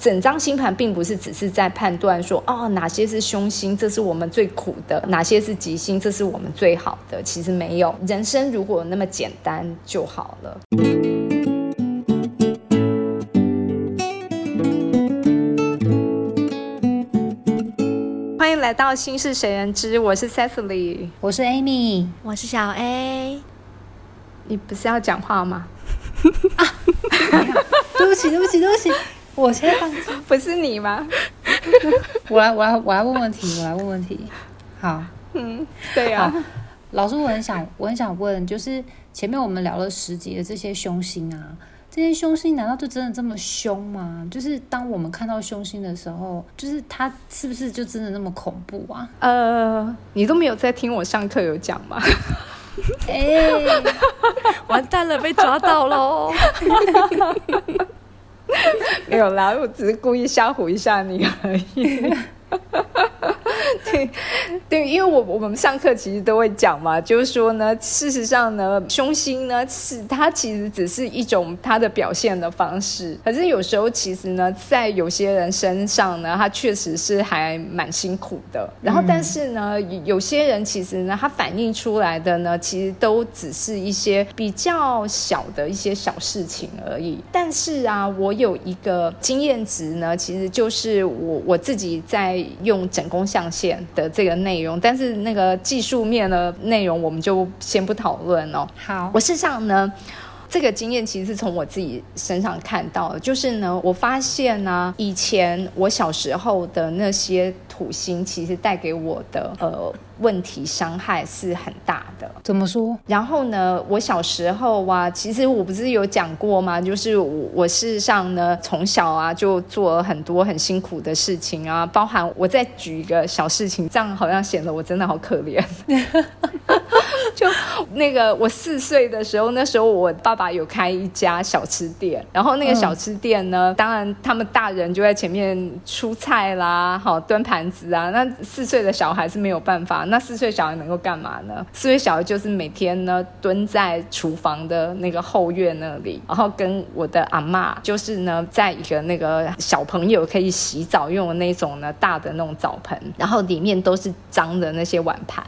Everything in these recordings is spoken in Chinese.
整张星盘并不是只是在判断说哦哪些是凶星，这是我们最苦的；哪些是吉星，这是我们最好的。其实没有，人生如果那么简单就好了。欢迎来到《心事谁人知》，我是 Cecily，我是 Amy，我是小 A。你不是要讲话吗？啊，对不起，对不起，对不起，我先放弃。不是你吗？我来，我来，我来问问题，我来问问题。好，嗯，对呀。老师，我很想，我很想问，就是前面我们聊了十集的这些凶星啊，这些凶星难道就真的这么凶吗？就是当我们看到凶星的时候，就是它是不是就真的那么恐怖啊？呃，你都没有在听我上课有讲吗？哎，完蛋了，被抓到喽！没有啦，我只是故意吓唬一下你而已。对对，因为我我们上课其实都会讲嘛，就是说呢，事实上呢，凶星呢是它其实只是一种它的表现的方式，可是有时候其实呢，在有些人身上呢，他确实是还蛮辛苦的。然后，但是呢，有些人其实呢，他反映出来的呢，其实都只是一些比较小的一些小事情而已。但是啊，我有一个经验值呢，其实就是我我自己在用整宫象限的这个内容，但是那个技术面的内容我们就先不讨论哦。好，我事实上呢，这个经验其实是从我自己身上看到的，就是呢，我发现呢，以前我小时候的那些土星，其实带给我的呃。问题伤害是很大的，怎么说？然后呢，我小时候啊，其实我不是有讲过吗？就是我我事实上呢，从小啊就做了很多很辛苦的事情啊，包含我再举一个小事情，这样好像显得我真的好可怜。就那个我四岁的时候，那时候我爸爸有开一家小吃店，然后那个小吃店呢，当然他们大人就在前面出菜啦，好端盘子啊，那四岁的小孩是没有办法。那四岁小孩能够干嘛呢？四岁小孩就是每天呢蹲在厨房的那个后院那里，然后跟我的阿妈，就是呢在一个那个小朋友可以洗澡用的那种呢大的那种澡盆，然后里面都是脏的那些碗盘，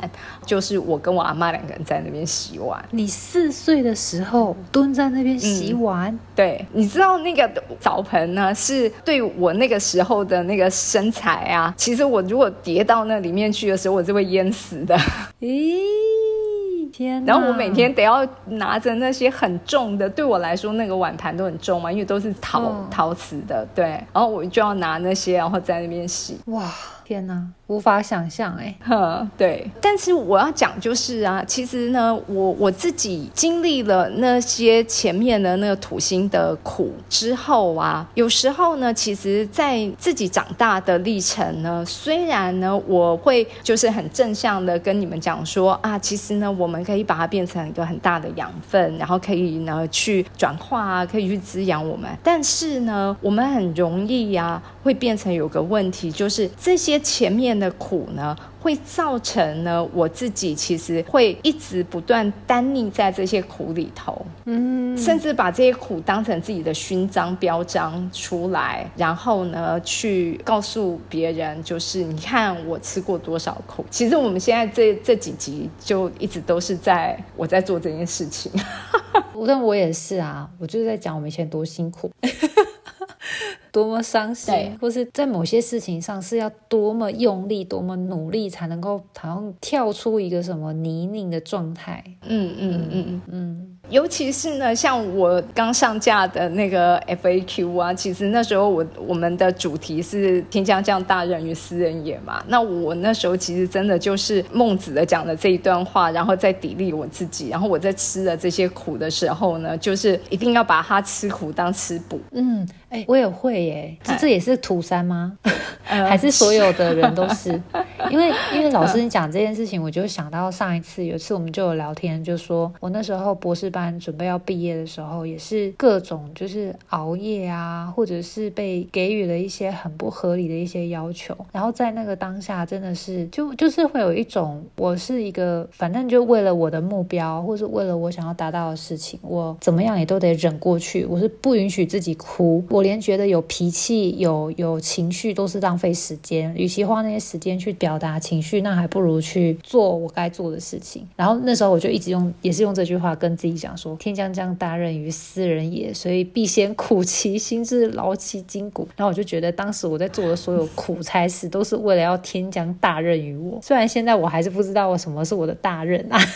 就是我跟我阿妈两个人在那边洗碗。你四岁的时候蹲在那边洗碗？对，你知道那个澡盆呢是对我那个时候的那个身材啊，其实我如果跌到那里面去的时候，我就会淹。死的，咦，天！然后我每天得要拿着那些很重的，对我来说那个碗盘都很重嘛，因为都是陶陶瓷的，对。然后我就要拿那些，然后在那边洗。哇，天哪！无法想象哎，呵，对，但是我要讲就是啊，其实呢，我我自己经历了那些前面的那个土星的苦之后啊，有时候呢，其实，在自己长大的历程呢，虽然呢，我会就是很正向的跟你们讲说啊，其实呢，我们可以把它变成一个很大的养分，然后可以呢去转化啊，可以去滋养我们，但是呢，我们很容易呀，会变成有个问题，就是这些前面。的苦呢，会造成呢，我自己其实会一直不断单溺在这些苦里头，嗯，甚至把这些苦当成自己的勋章标章出来，然后呢，去告诉别人，就是你看我吃过多少苦。其实我们现在这这几集就一直都是在我在做这件事情，但我也是啊，我就是在讲我们以前多辛苦。多么伤心，或是在某些事情上是要多么用力、多么努力才能够好像跳出一个什么泥泞的状态。嗯嗯嗯嗯。尤其是呢，像我刚上架的那个 FAQ 啊，其实那时候我我们的主题是“天将降大任于斯人也”嘛。那我那时候其实真的就是孟子的讲的这一段话，然后再砥砺我自己。然后我在吃了这些苦的时候呢，就是一定要把它吃苦当吃补。嗯，哎，我也会耶。这这也是土山吗？还是所有的人都是？因为因为老师你讲这件事情，我就想到上一次有一次我们就有聊天，就说我那时候博士班准备要毕业的时候，也是各种就是熬夜啊，或者是被给予了一些很不合理的一些要求，然后在那个当下真的是就就是会有一种我是一个反正就为了我的目标，或是为了我想要达到的事情，我怎么样也都得忍过去，我是不允许自己哭，我连觉得有脾气有有情绪都是浪费时间，与其花那些时间去表达情绪，那还不如去做我该做的事情。然后那时候我就一直用，也是用这句话跟自己讲说：“天将降大任于斯人也，所以必先苦其心志，劳其筋骨。”然后我就觉得当时我在做的所有苦差事，都是为了要天将大任于我。虽然现在我还是不知道我什么是我的大任啊。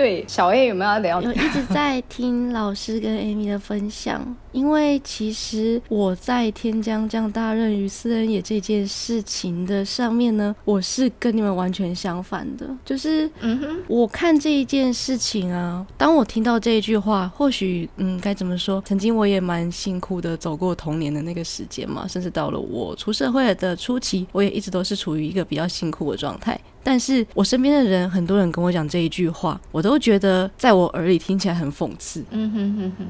对，小 A 有没有要聊？有一直在听老师跟 Amy 的分享，因为其实我在天将降大任于斯人也这件事情的上面呢，我是跟你们完全相反的。就是，嗯哼，我看这一件事情啊，当我听到这一句话，或许，嗯，该怎么说？曾经我也蛮辛苦的走过童年的那个时间嘛，甚至到了我出社会的初期，我也一直都是处于一个比较辛苦的状态。但是我身边的人，很多人跟我讲这一句话，我都觉得在我耳里听起来很讽刺。嗯哼哼哼，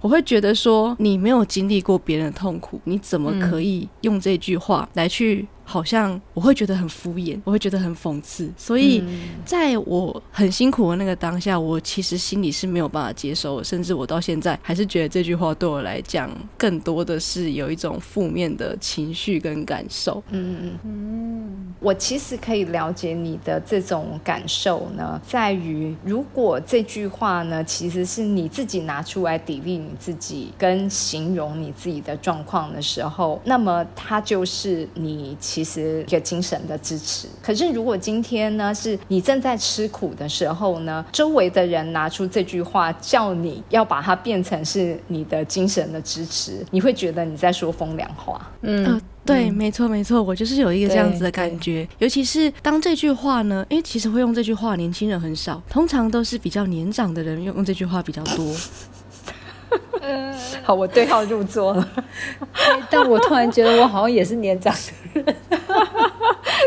我会觉得说，你没有经历过别人的痛苦，你怎么可以用这句话来去？好像我会觉得很敷衍，我会觉得很讽刺，所以在我很辛苦的那个当下，我其实心里是没有办法接受，甚至我到现在还是觉得这句话对我来讲，更多的是有一种负面的情绪跟感受。嗯嗯嗯，我其实可以了解你的这种感受呢，在于如果这句话呢，其实是你自己拿出来砥砺你自己跟形容你自己的状况的时候，那么它就是你其实一个精神的支持。可是如果今天呢，是你正在吃苦的时候呢，周围的人拿出这句话叫你要把它变成是你的精神的支持，你会觉得你在说风凉话。嗯，对，没错没错，我就是有一个这样子的感觉。尤其是当这句话呢，因为其实会用这句话，年轻人很少，通常都是比较年长的人用用这句话比较多。好，我对号入座了。但我突然觉得我好像也是年长的 人。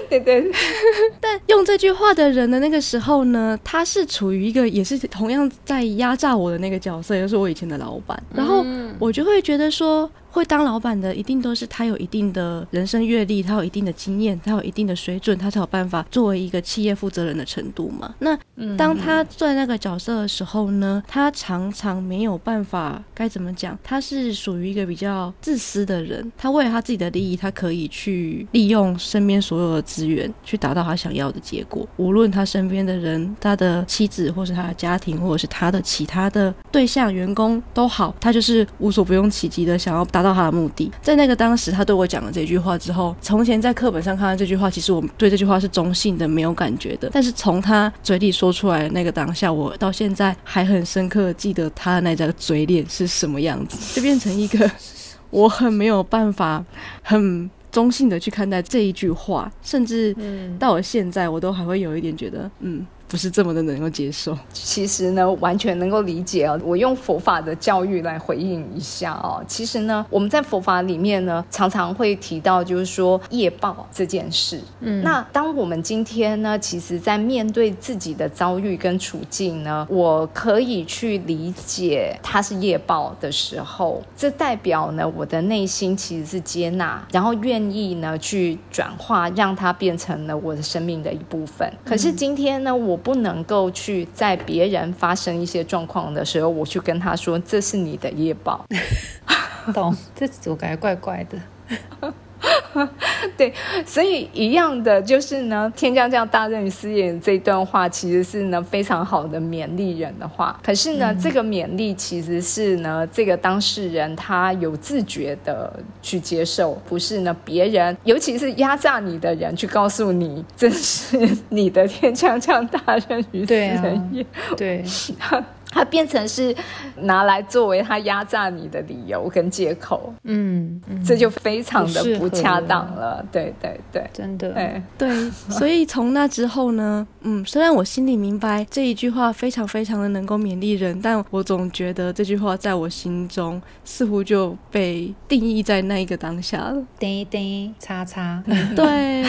对对，但用这句话的人的那个时候呢，他是处于一个也是同样在压榨我的那个角色，就是我以前的老板。然后我就会觉得说。会当老板的，一定都是他有一定的人生阅历，他有一定的经验，他有一定的水准，他才有办法作为一个企业负责人的程度嘛。那当他在那个角色的时候呢，他常常没有办法该怎么讲？他是属于一个比较自私的人，他为了他自己的利益，他可以去利用身边所有的资源，去达到他想要的结果。无论他身边的人，他的妻子，或是他的家庭，或者是他的其他的对象、员工都好，他就是无所不用其极的想要达。到他的目的，在那个当时，他对我讲了这句话之后，从前在课本上看到这句话，其实我对这句话是中性的，没有感觉的。但是从他嘴里说出来的那个当下，我到现在还很深刻记得他的那张嘴脸是什么样子，就变成一个 我很没有办法很中性的去看待这一句话，甚至到了现在，我都还会有一点觉得，嗯。不是这么的能够接受，其实呢，完全能够理解啊。我用佛法的教育来回应一下哦。其实呢，我们在佛法里面呢，常常会提到，就是说业报这件事。嗯，那当我们今天呢，其实在面对自己的遭遇跟处境呢，我可以去理解它是业报的时候，这代表呢，我的内心其实是接纳，然后愿意呢去转化，让它变成了我的生命的一部分。可是今天呢，我我不能够去在别人发生一些状况的时候，我去跟他说这是你的夜报，懂？这我感觉怪怪的。对，所以一样的就是呢，天将降大任于斯人这段话，其实是呢非常好的勉励人的话。可是呢，这个勉励其实是呢，这个当事人他有自觉的去接受，不是呢别人，尤其是压榨你的人去告诉你这是你的天将降大任于斯人也。对。它变成是拿来作为他压榨你的理由跟借口，嗯，这就非常的不恰当了。对对对，真的，对对，所以从那之后呢，嗯，虽然我心里明白这一句话非常非常的能够勉励人，但我总觉得这句话在我心中似乎就被定义在那一个当下了。叮叮叉叉，对，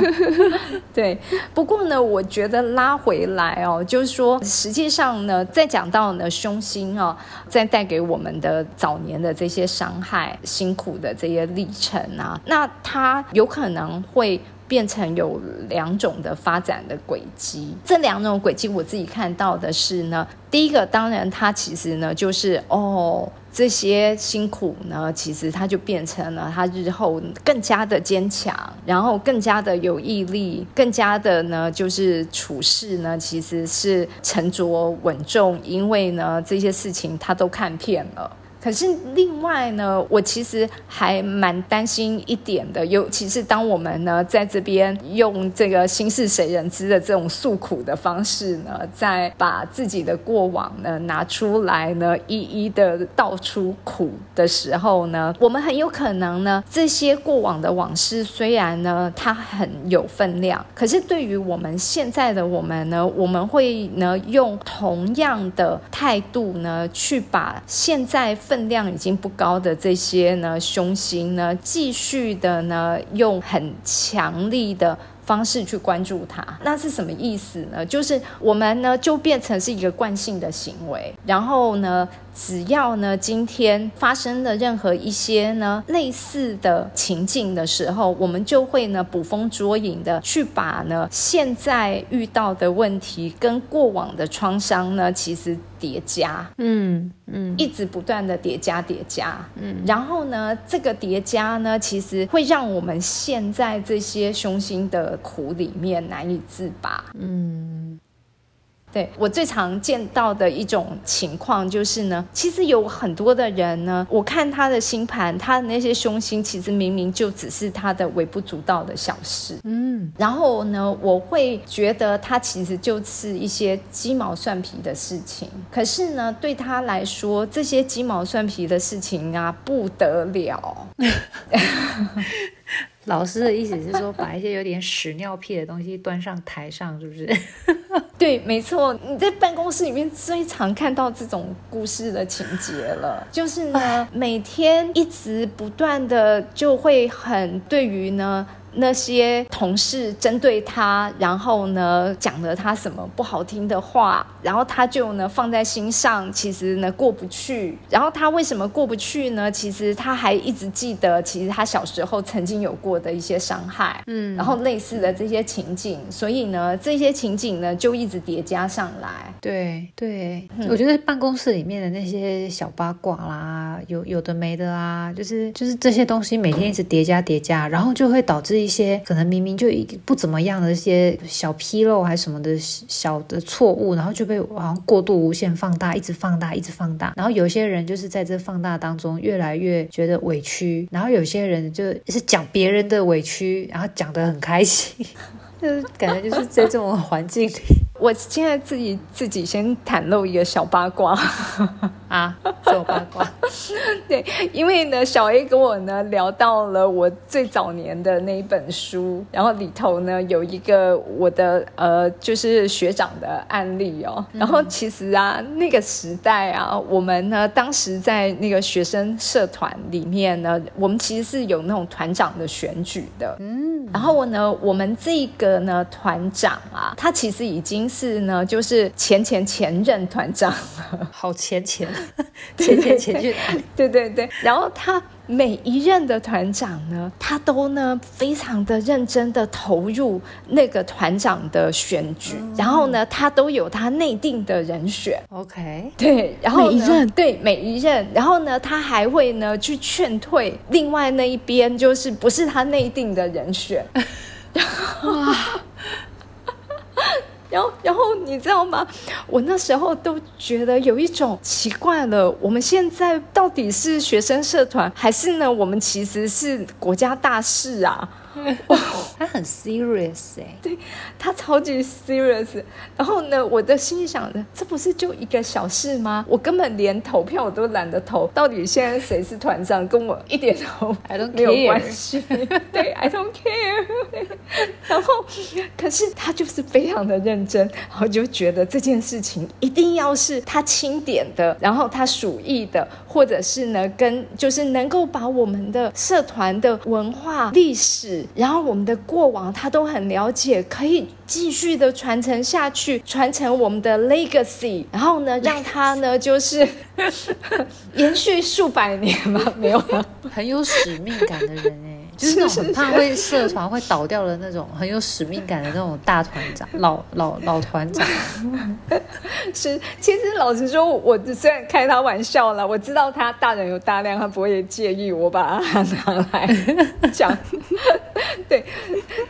对，不过呢，我觉得拉回来哦，就是说，实际上呢，再讲到呢凶心哦，在带给我们的早年的这些伤害、辛苦的这些历程啊，那它有可能会。变成有两种的发展的轨迹，这两种轨迹我自己看到的是呢，第一个当然它其实呢就是哦这些辛苦呢，其实他就变成了他日后更加的坚强，然后更加的有毅力，更加的呢就是处事呢其实是沉着稳重，因为呢这些事情他都看遍了。可是另外呢，我其实还蛮担心一点的，尤其是当我们呢在这边用这个心事谁人知的这种诉苦的方式呢，在把自己的过往呢拿出来呢，一一的道出苦的时候呢，我们很有可能呢，这些过往的往事虽然呢它很有分量，可是对于我们现在的我们呢，我们会呢用同样的态度呢去把现在。分量已经不高的这些呢凶星呢，继续的呢用很强力的方式去关注它，那是什么意思呢？就是我们呢就变成是一个惯性的行为，然后呢。只要呢，今天发生的任何一些呢类似的情境的时候，我们就会呢捕风捉影的去把呢现在遇到的问题跟过往的创伤呢，其实叠加，嗯嗯，一直不断的叠加叠加，嗯，然后呢，这个叠加呢，其实会让我们陷在这些凶心的苦里面难以自拔，嗯。对我最常见到的一种情况就是呢，其实有很多的人呢，我看他的星盘，他的那些凶星，其实明明就只是他的微不足道的小事，嗯，然后呢，我会觉得他其实就是一些鸡毛蒜皮的事情，可是呢，对他来说，这些鸡毛蒜皮的事情啊，不得了。老师的意思是说，把一些有点屎尿屁的东西端上台上，是不是？对，没错。你在办公室里面最常看到这种故事的情节了，就是呢，每天一直不断的就会很对于呢。那些同事针对他，然后呢讲了他什么不好听的话，然后他就呢放在心上，其实呢过不去。然后他为什么过不去呢？其实他还一直记得，其实他小时候曾经有过的一些伤害，嗯，然后类似的这些情景，所以呢这些情景呢就一直叠加上来。对对，我觉得办公室里面的那些小八卦啦，有有的没的啊，就是就是这些东西每天一直叠加叠加，然后就会导致。一些可能明明就不怎么样的一些小纰漏还是什么的小的错误，然后就被好像过度无限放大，一直放大，一直放大。然后有些人就是在这放大当中越来越觉得委屈，然后有些人就是讲别人的委屈，然后讲得很开心，就是感觉就是在这种环境里。我现在自己自己先袒露一个小八卦 啊，小八卦。对，因为呢，小 A 跟我呢聊到了我最早年的那一本书，然后里头呢有一个我的呃，就是学长的案例哦。然后其实啊，那个时代啊，我们呢当时在那个学生社团里面呢，我们其实是有那种团长的选举的。嗯，然后呢，我们这个呢团长啊，他其实已经。是呢，就是前前前任团长，好前前 前前前去，对对对。然后他每一任的团长呢，他都呢非常的认真的投入那个团长的选举，然后呢，他都有他内定的人选。OK，对，然后每一任对每一任，然后呢，他还会呢去劝退另外那一边，就是不是他内定的人选。哇！然后，然后你知道吗？我那时候都觉得有一种奇怪了。我们现在到底是学生社团，还是呢？我们其实是国家大事啊？他很 serious 哎，对他超级 serious。然后呢，我的心里想着，这不是就一个小事吗？我根本连投票我都懒得投。到底现在谁是团长，跟我一点都 没有关系。对，I don't care。然后，可是他就是非常的认真，然后就觉得这件事情一定要是他钦点的，然后他属意的，或者是呢，跟就是能够把我们的社团的文化历史。然后我们的过往，他都很了解，可以继续的传承下去，传承我们的 legacy。然后呢，让他呢就是 延续数百年吧，没有很有使命感的人哎。就是那种很怕会社团会倒掉的那种很有使命感的那种大团长，老老老团长。是，其实老实说，我虽然开他玩笑了，我知道他大人有大量，他不会介意我把他拿来讲。对，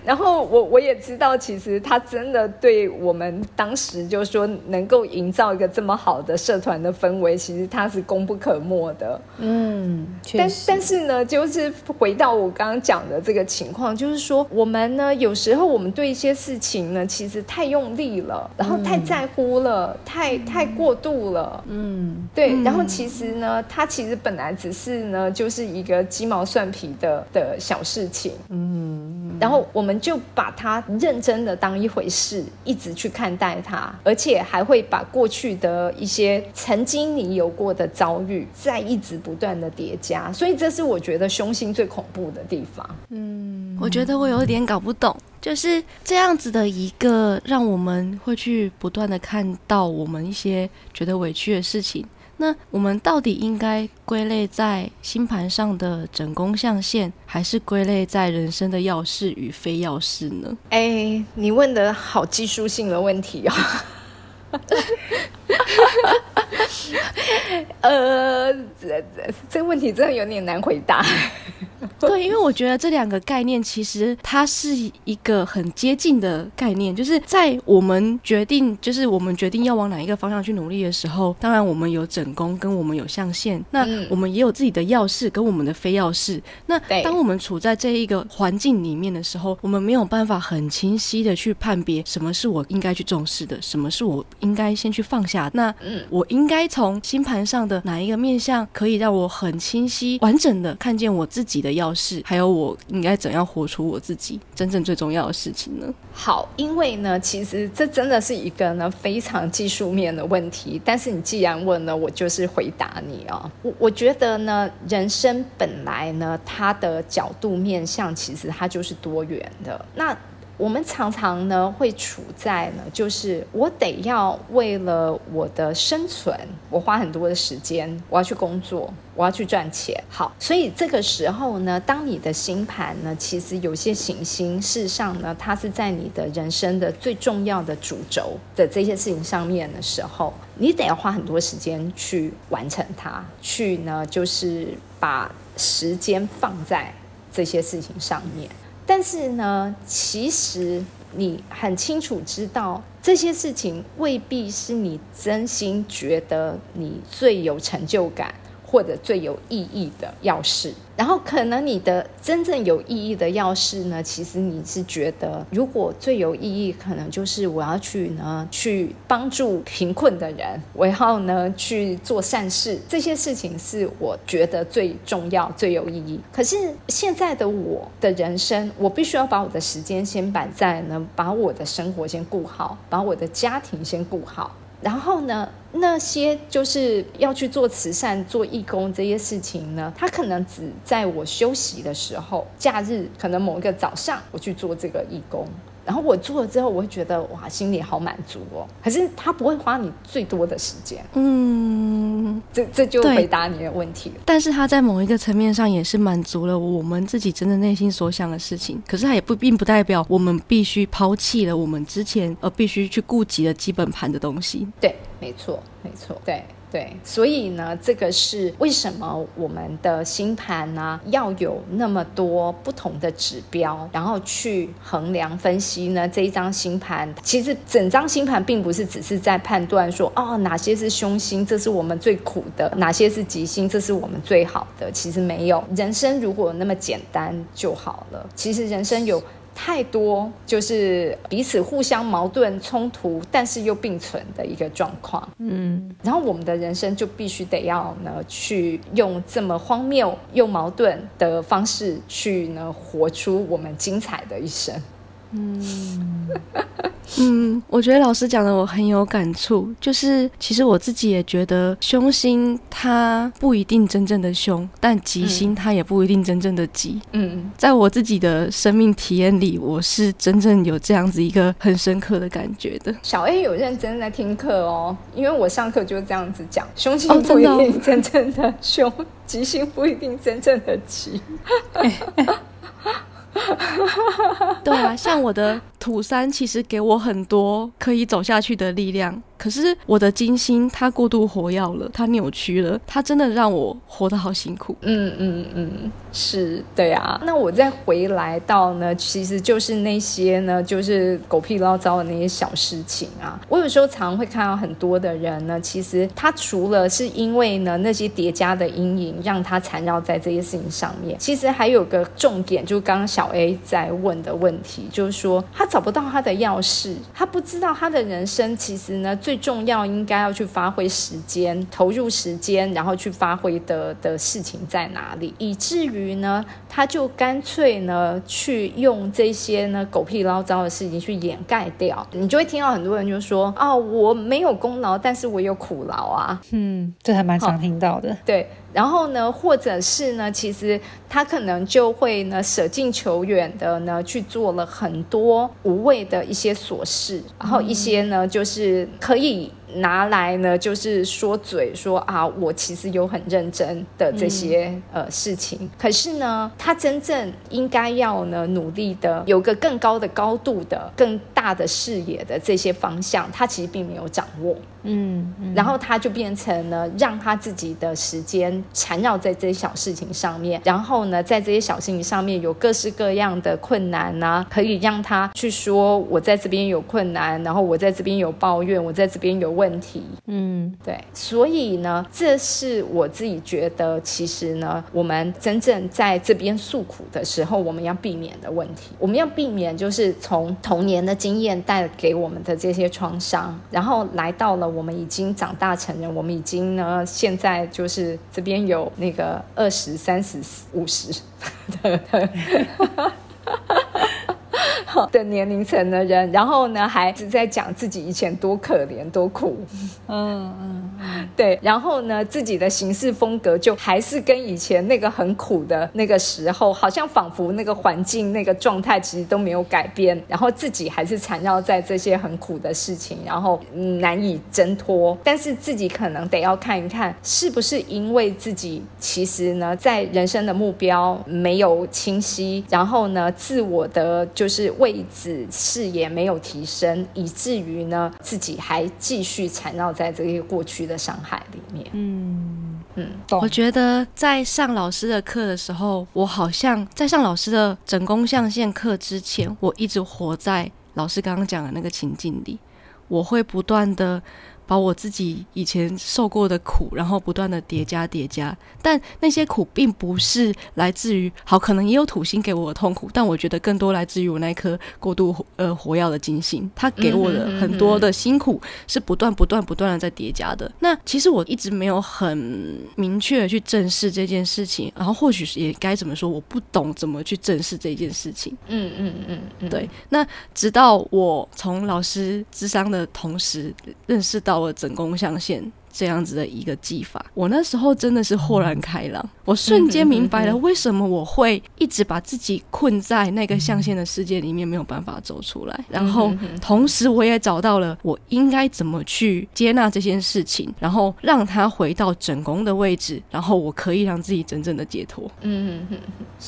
然后我我也知道，其实他真的对我们当时就是说能够营造一个这么好的社团的氛围，其实他是功不可没的。嗯，但但是呢，就是回到我刚刚。讲的这个情况，就是说我们呢，有时候我们对一些事情呢，其实太用力了，然后太在乎了，太太过度了。嗯，对。然后其实呢，它其实本来只是呢，就是一个鸡毛蒜皮的的小事情。嗯，然后我们就把它认真的当一回事，一直去看待它，而且还会把过去的一些曾经你有过的遭遇，再一直不断的叠加。所以这是我觉得凶心最恐怖的地方。嗯，我觉得我有点搞不懂，就是这样子的一个让我们会去不断的看到我们一些觉得委屈的事情。那我们到底应该归类在星盘上的整宫象限，还是归类在人生的要事与非要事呢？哎，你问的好技术性的问题哦。呃，这这这问题真的有点难回答。对，因为我觉得这两个概念其实它是一个很接近的概念，就是在我们决定，就是我们决定要往哪一个方向去努力的时候，当然我们有整宫，跟我们有象限，那我们也有自己的要事跟我们的非要事。那当我们处在这一个环境里面的时候，我们没有办法很清晰的去判别什么是我应该去重视的，什么是我应该先去放下。那我应该从星盘上的哪一个面相可以让我很清晰、完整的看见我自己的？要事，还有我应该怎样活出我自己真正最重要的事情呢？好，因为呢，其实这真的是一个呢非常技术面的问题。但是你既然问了，我就是回答你啊。我我觉得呢，人生本来呢，它的角度面向其实它就是多元的。那我们常常呢会处在呢，就是我得要为了我的生存，我花很多的时间，我要去工作，我要去赚钱。好，所以这个时候呢，当你的星盘呢，其实有些行星，事实上呢，它是在你的人生的最重要的主轴的这些事情上面的时候，你得要花很多时间去完成它，去呢，就是把时间放在这些事情上面。但是呢，其实你很清楚知道，这些事情未必是你真心觉得你最有成就感。或者最有意义的钥匙，然后可能你的真正有意义的钥匙呢，其实你是觉得，如果最有意义，可能就是我要去呢，去帮助贫困的人，我要呢去做善事，这些事情是我觉得最重要、最有意义。可是现在的我的人生，我必须要把我的时间先摆在呢，把我的生活先顾好，把我的家庭先顾好。然后呢，那些就是要去做慈善、做义工这些事情呢，他可能只在我休息的时候，假日可能某一个早上，我去做这个义工。然后我做了之后，我会觉得哇，心里好满足哦。可是他不会花你最多的时间，嗯，这这就回答你的问题。但是他在某一个层面上也是满足了我们自己真的内心所想的事情。可是他也不并不代表我们必须抛弃了我们之前呃必须去顾及的基本盘的东西。对，没错，没错，对。对，所以呢，这个是为什么我们的星盘呢要有那么多不同的指标，然后去衡量分析呢？这一张星盘，其实整张星盘并不是只是在判断说，哦，哪些是凶星，这是我们最苦的；哪些是吉星，这是我们最好的。其实没有，人生如果那么简单就好了。其实人生有。太多就是彼此互相矛盾冲突，但是又并存的一个状况。嗯，然后我们的人生就必须得要呢，去用这么荒谬又矛盾的方式去呢，活出我们精彩的一生。嗯嗯，我觉得老师讲的我很有感触，就是其实我自己也觉得凶星它不一定真正的凶，但吉星它也不一定真正的吉。嗯，在我自己的生命体验里，我是真正有这样子一个很深刻的感觉的。小 A 有认真在听课哦，因为我上课就这样子讲，凶星不一定真正的凶，吉星不一定真正的吉。对啊，像我的土山，其实给我很多可以走下去的力量。可是我的金星它过度活跃了，它扭曲了，它真的让我活得好辛苦。嗯嗯嗯，是对啊。那我再回来到呢，其实就是那些呢，就是狗屁唠糟的那些小事情啊。我有时候常会看到很多的人呢，其实他除了是因为呢那些叠加的阴影让他缠绕在这些事情上面，其实还有个重点，就刚刚小 A 在问的问题，就是说他找不到他的钥匙，他不知道他的人生其实呢。最重要应该要去发挥时间，投入时间，然后去发挥的的事情在哪里？以至于呢，他就干脆呢去用这些呢狗屁唠糟的事情去掩盖掉。你就会听到很多人就说：“哦，我没有功劳，但是我有苦劳啊。”嗯，这还蛮常听到的。对。然后呢，或者是呢，其实他可能就会呢舍近求远的呢去做了很多无谓的一些琐事，然后一些呢就是可以。拿来呢，就是说嘴说啊，我其实有很认真的这些呃事情。可是呢，他真正应该要呢努力的，有个更高的高度的、更大的视野的这些方向，他其实并没有掌握。嗯，然后他就变成了，让他自己的时间缠绕在这些小事情上面，然后呢，在这些小事情上面有各式各样的困难啊，可以让他去说，我在这边有困难，然后我在这边有抱怨，我在这边有。问题，嗯，对，所以呢，这是我自己觉得，其实呢，我们真正在这边诉苦的时候，我们要避免的问题，我们要避免就是从童年的经经验带给我们的这些创伤，然后来到了我们已经长大成人，我们已经呢，现在就是这边有那个二十三十五十的。的年龄层的人，然后呢，还只在讲自己以前多可怜、多苦，嗯嗯，对，然后呢，自己的行事风格就还是跟以前那个很苦的那个时候，好像仿佛那个环境、那个状态其实都没有改变，然后自己还是缠绕在这些很苦的事情，然后难以挣脱。但是自己可能得要看一看，是不是因为自己其实呢，在人生的目标没有清晰，然后呢，自我的就是为位置视野没有提升，以至于呢自己还继续缠绕在这个过去的伤害里面。嗯嗯，我觉得在上老师的课的时候，我好像在上老师的整宫象限课之前，我一直活在老师刚刚讲的那个情境里，我会不断的。把我自己以前受过的苦，然后不断的叠加叠加，但那些苦并不是来自于好，可能也有土星给我的痛苦，但我觉得更多来自于我那颗过度呃火药的金星，它给我的很多的辛苦是不断不断不断的在叠加的。那其实我一直没有很明确的去正视这件事情，然后或许也该怎么说，我不懂怎么去正视这件事情。嗯嗯嗯嗯，对。那直到我从老师智商的同时认识到。我整宫象限。这样子的一个技法，我那时候真的是豁然开朗，我瞬间明白了为什么我会一直把自己困在那个象限的世界里面，没有办法走出来。然后同时我也找到了我应该怎么去接纳这件事情，然后让它回到整宫的位置，然后我可以让自己真正的解脱。嗯嗯嗯，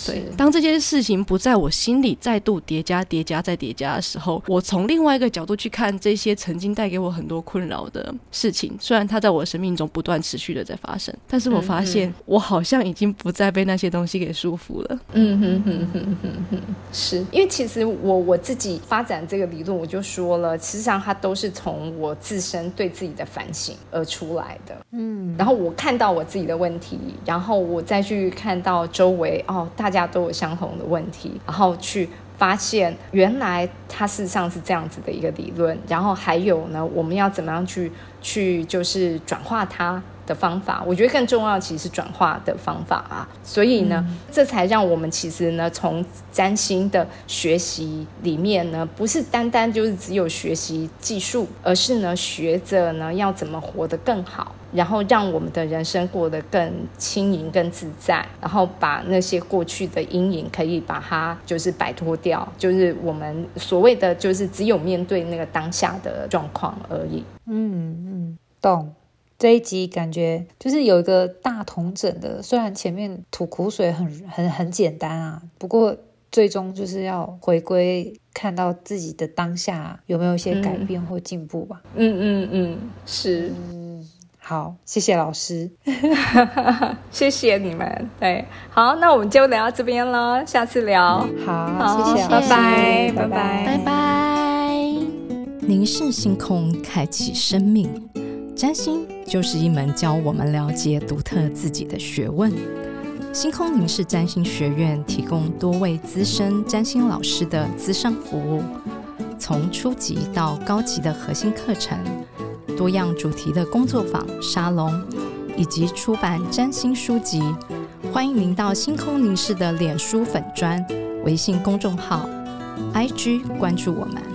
对。当这件事情不在我心里再度叠加、叠加再叠加的时候，我从另外一个角度去看这些曾经带给我很多困扰的事情，虽然它在我生命中不断持续的在发生。但是我发现，我好像已经不再被那些东西给束缚了。嗯哼哼哼哼哼，是因为其实我我自己发展这个理论，我就说了，实际上它都是从我自身对自己的反省而出来的。嗯，然后我看到我自己的问题，然后我再去看到周围哦，大家都有相同的问题，然后去。发现原来它事实上是这样子的一个理论，然后还有呢，我们要怎么样去去就是转化它的方法？我觉得更重要其实是转化的方法啊。所以呢，这才让我们其实呢，从占星的学习里面呢，不是单单就是只有学习技术，而是呢，学着呢要怎么活得更好。然后让我们的人生过得更轻盈、更自在，然后把那些过去的阴影可以把它就是摆脱掉，就是我们所谓的就是只有面对那个当下的状况而已。嗯嗯，懂。这一集感觉就是有一个大同整的，虽然前面吐苦水很很很简单啊，不过最终就是要回归看到自己的当下有没有一些改变或进步吧。嗯嗯嗯，是。好，谢谢老师，谢谢你们。对，好，那我们就聊到这边了，下次聊。好，谢谢，拜拜，拜拜，拜拜。凝视星空，开启生命。占星就是一门教我们了解独特自己的学问。星空凝视占星学院提供多位资深占星老师的资商服务，从初级到高级的核心课程。多样主题的工作坊、沙龙，以及出版占星书籍，欢迎您到星空凝视的脸书粉砖、微信公众号、IG 关注我们。